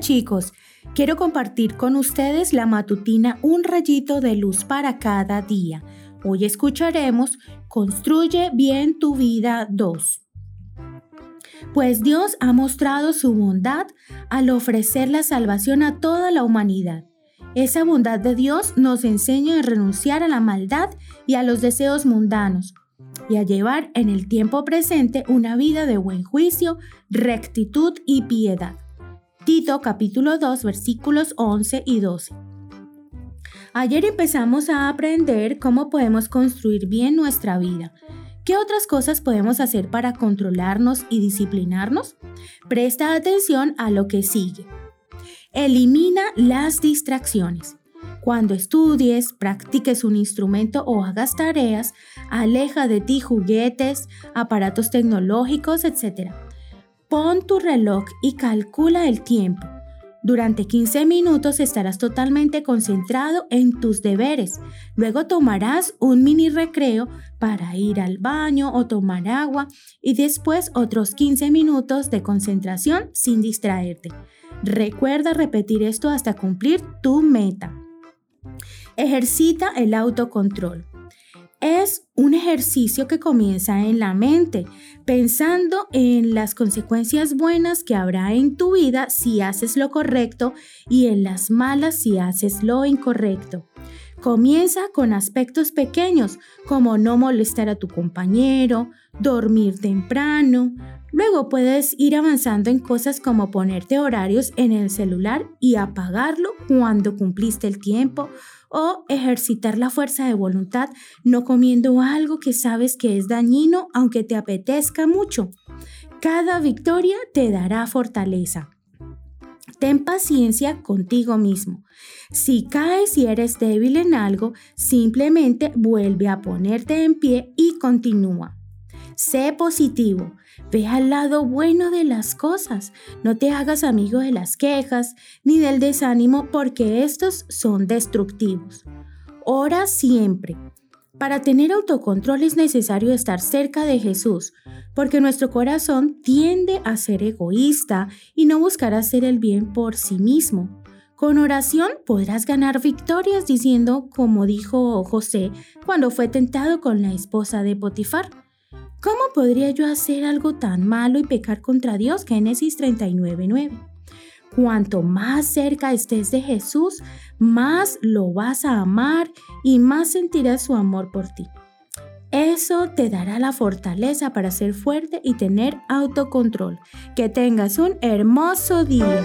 Chicos, quiero compartir con ustedes la matutina Un rayito de luz para cada día. Hoy escucharemos Construye bien tu vida 2. Pues Dios ha mostrado su bondad al ofrecer la salvación a toda la humanidad. Esa bondad de Dios nos enseña a renunciar a la maldad y a los deseos mundanos y a llevar en el tiempo presente una vida de buen juicio, rectitud y piedad. Tito capítulo 2 versículos 11 y 12. Ayer empezamos a aprender cómo podemos construir bien nuestra vida. ¿Qué otras cosas podemos hacer para controlarnos y disciplinarnos? Presta atención a lo que sigue. Elimina las distracciones. Cuando estudies, practiques un instrumento o hagas tareas, aleja de ti juguetes, aparatos tecnológicos, etc. Pon tu reloj y calcula el tiempo. Durante 15 minutos estarás totalmente concentrado en tus deberes. Luego tomarás un mini recreo para ir al baño o tomar agua y después otros 15 minutos de concentración sin distraerte. Recuerda repetir esto hasta cumplir tu meta. Ejercita el autocontrol es un ejercicio que comienza en la mente, pensando en las consecuencias buenas que habrá en tu vida si haces lo correcto y en las malas si haces lo incorrecto. Comienza con aspectos pequeños como no molestar a tu compañero, dormir temprano. Luego puedes ir avanzando en cosas como ponerte horarios en el celular y apagarlo cuando cumpliste el tiempo o ejercitar la fuerza de voluntad no comiendo algo que sabes que es dañino aunque te apetezca mucho. Cada victoria te dará fortaleza. Ten paciencia contigo mismo. Si caes y eres débil en algo, simplemente vuelve a ponerte en pie y continúa. Sé positivo. Ve al lado bueno de las cosas. No te hagas amigo de las quejas ni del desánimo porque estos son destructivos. Ora siempre. Para tener autocontrol es necesario estar cerca de Jesús, porque nuestro corazón tiende a ser egoísta y no buscar hacer el bien por sí mismo. Con oración podrás ganar victorias diciendo como dijo José cuando fue tentado con la esposa de Potifar. ¿Cómo podría yo hacer algo tan malo y pecar contra Dios? Génesis 39:9. Cuanto más cerca estés de Jesús, más lo vas a amar y más sentirás su amor por ti. Eso te dará la fortaleza para ser fuerte y tener autocontrol. Que tengas un hermoso día.